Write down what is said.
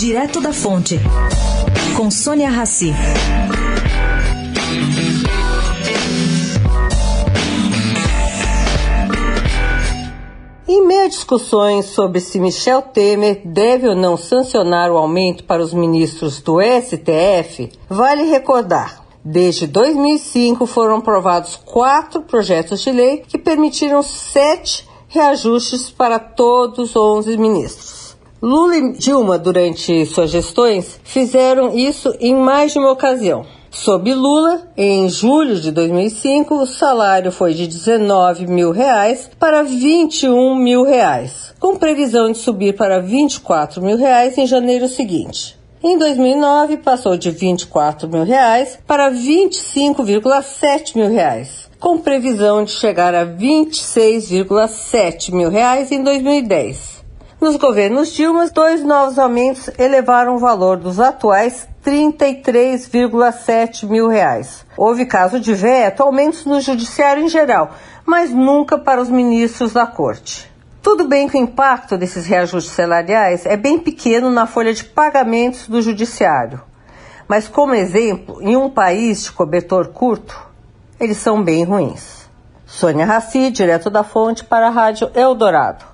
Direto da Fonte, com Sônia Rassi. Em meio a discussões sobre se Michel Temer deve ou não sancionar o aumento para os ministros do STF, vale recordar Desde 2005 foram aprovados quatro projetos de lei que permitiram sete reajustes para todos os 11 ministros. Lula e Dilma, durante suas gestões, fizeram isso em mais de uma ocasião. Sob Lula, em julho de 2005, o salário foi de 19 mil reais para 21 mil reais, com previsão de subir para 24 mil reais em janeiro seguinte. Em 2009, passou de 24 mil reais para 25,7 mil reais, com previsão de chegar a 26,7 mil reais em 2010. Nos governos Dilma, dois novos aumentos elevaram o valor dos atuais 33,7 mil reais. Houve caso de veto, aumentos no judiciário em geral, mas nunca para os ministros da corte. Tudo bem que o impacto desses reajustes salariais é bem pequeno na folha de pagamentos do judiciário. Mas, como exemplo, em um país de cobertor curto, eles são bem ruins. Sônia Raci, direto da fonte para a Rádio Eldorado.